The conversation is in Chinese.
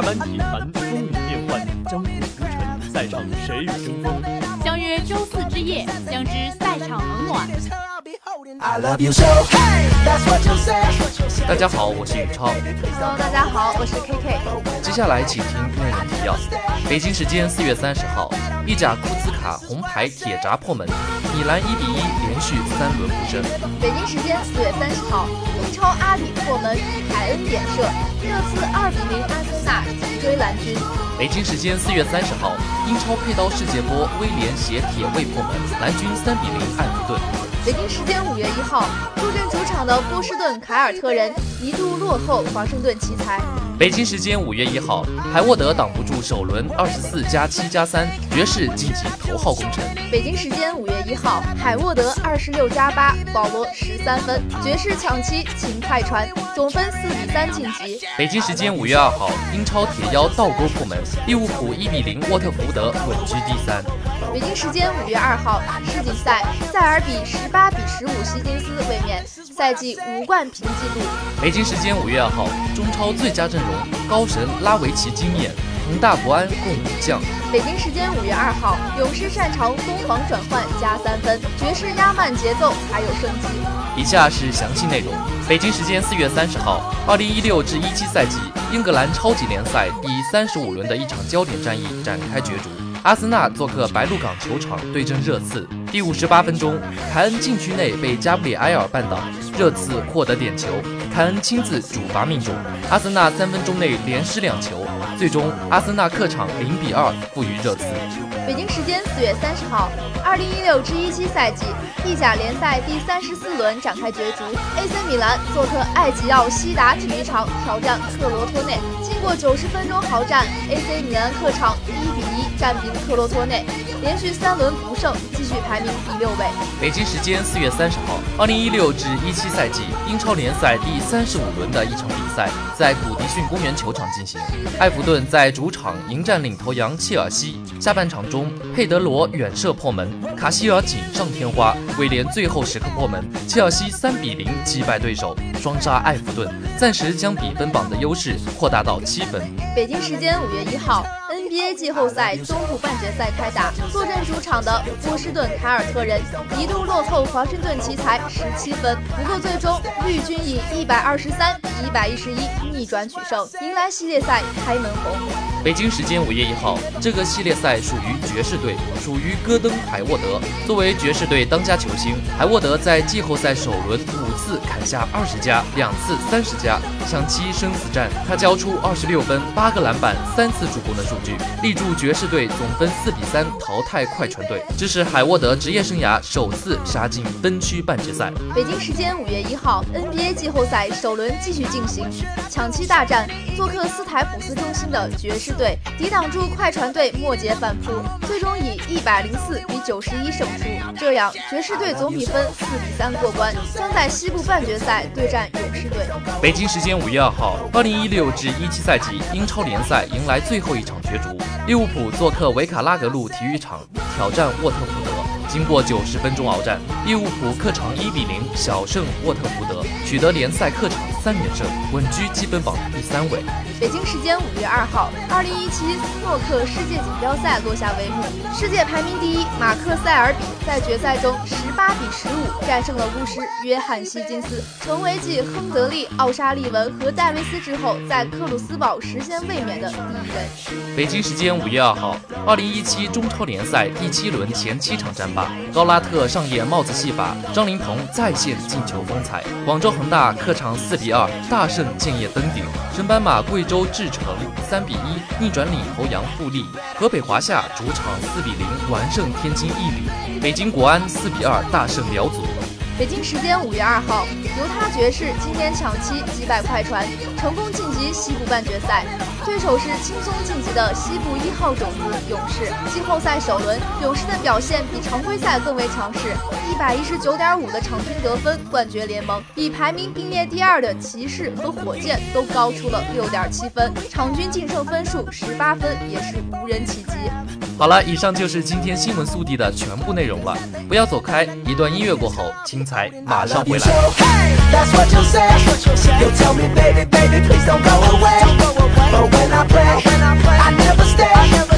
二班体坛风云变幻，江湖浮沉，赛场谁与争锋？相约周四之夜，相知赛场冷暖。大家好，我是宇超。Hello，大家好，我是 KK。接下来请听内容提要：北京时间四月三十号，意甲库兹卡红牌铁闸破门，米兰一比一连续三轮不胜。北京时间四月三十号，英超阿里破门，凯恩点射，热刺二比零阿森纳紧追蓝军。北京时间四月三十号，英超佩刀世界波，威廉携铁卫破门，蓝军三比零艾弗顿。北京时间五月一号，坐镇主场的波士顿凯尔特人一度落后华盛顿奇才。北京时间五月一号，海沃德挡不住首轮二十四加七加三，爵士晋级头号功臣。北京时间五月一号，海沃德二十六加八，保罗十三分，爵士抢七擒快船，总分四比三晋级。北京时间五月二号，英超铁腰倒钩破门，利物浦一比零沃特福德稳居第三。北京时间五月二号，世锦赛，塞尔比十八比十五希金斯卫冕，赛季五冠平纪录。北京时间五月二号，中超最佳阵容，高神拉维奇惊艳，恒大国安共五将。北京时间五月二号，勇士擅长攻防转换加三分，爵士压慢节奏才有生机。以下是详细内容。北京时间四月三十号，二零一六至一七赛季英格兰超级联赛第三十五轮的一场焦点战役展开角逐。阿森纳做客白鹿港球场对阵热刺。第五十八分钟，凯恩禁区内被加布里埃尔绊倒，热刺获得点球，凯恩亲自主罚命中。阿森纳三分钟内连失两球，最终阿森纳客场零比二负于热刺。北京时间四月三十号，二零一六至一七赛季意甲联赛第三十四轮展开角逐，AC 米兰做客埃吉奥西达体育场挑战克罗托内。经过九十分钟鏖战，AC 米兰客场一比一。战平克罗托内，连续三轮不胜，继续排名第六位。北京时间四月三十号，二零一六至一七赛季英超联赛第三十五轮的一场比赛在古迪逊公园球场进行。埃弗顿在主场迎战领头羊切尔西。下半场中，佩德罗远射破门，卡希尔锦上添花，威廉最后时刻破门，切尔西三比零击败对手，双杀埃弗顿，暂时将比分榜的优势扩大到七分。北京时间五月一号。NBA 季后赛东部半决赛开打，坐镇主场的波士顿凯尔特人一度落后华盛顿奇才十七分，不过最终绿军以一百二十三比一百一十一逆转取胜，迎来系列赛开门红。北京时间五月一号，这个系列赛属于爵士队，属于戈登海沃德。作为爵士队当家球星，海沃德在季后赛首轮五次砍下二十加，两次三十加，抢七生死战，他交出二十六分、八个篮板、三次助攻的数据。力助爵士队总分四比三淘汰快船队，这是海沃德职业生涯首次杀进分区半决赛。北京时间五月一号，NBA 季后赛首轮继续进行，抢七大战，做客斯台普斯中心的爵士队抵挡住快船队末节反扑，最终以一百零四比九十一胜出。这样，爵士队总比分四比三过关，将在西部半决赛对战勇士队。北京时间五月二号，二零一六至一七赛季英超联赛迎来最后一场角逐。利物浦做客维卡拉格路体育场挑战沃特福德。经过九十分钟鏖战，利物浦客场一比零小胜沃特福德，取得联赛客场三连胜，稳居积分榜第三位。北京时间五月二号，二零一七斯诺克世界锦标赛落下帷幕，世界排名第一马克塞尔比在决赛中十八比十五战胜了巫师约翰希金斯，成为继亨德利、奥沙利文和戴维斯之后，在克鲁斯堡实现卫冕的第一人。北京时间五月二号，二零一七中超联赛第七轮前七场战罢。高拉特上演帽子戏法，张琳芃再现进球风采。广州恒大客场四比二大胜建业登顶，神班马贵州智诚三比一逆转领头羊富力，河北华夏主场四比零完胜天津毅力，北京国安四比二大胜辽足。北京时间五月二号，犹他爵士今天抢七击败快船，成功晋级西部半决赛。对手是轻松晋级的西部一号种子勇士。季后赛首轮，勇士的表现比常规赛更为强势，一百一十九点五的场均得分冠绝联盟，比排名并列第二的骑士和火箭都高出了六点七分，场均净胜分数十八分也是无人企及。好了以上就是今天新闻速递的全部内容了不要走开一段音乐过后精彩马上回来 But when I play, when i play i never stay i never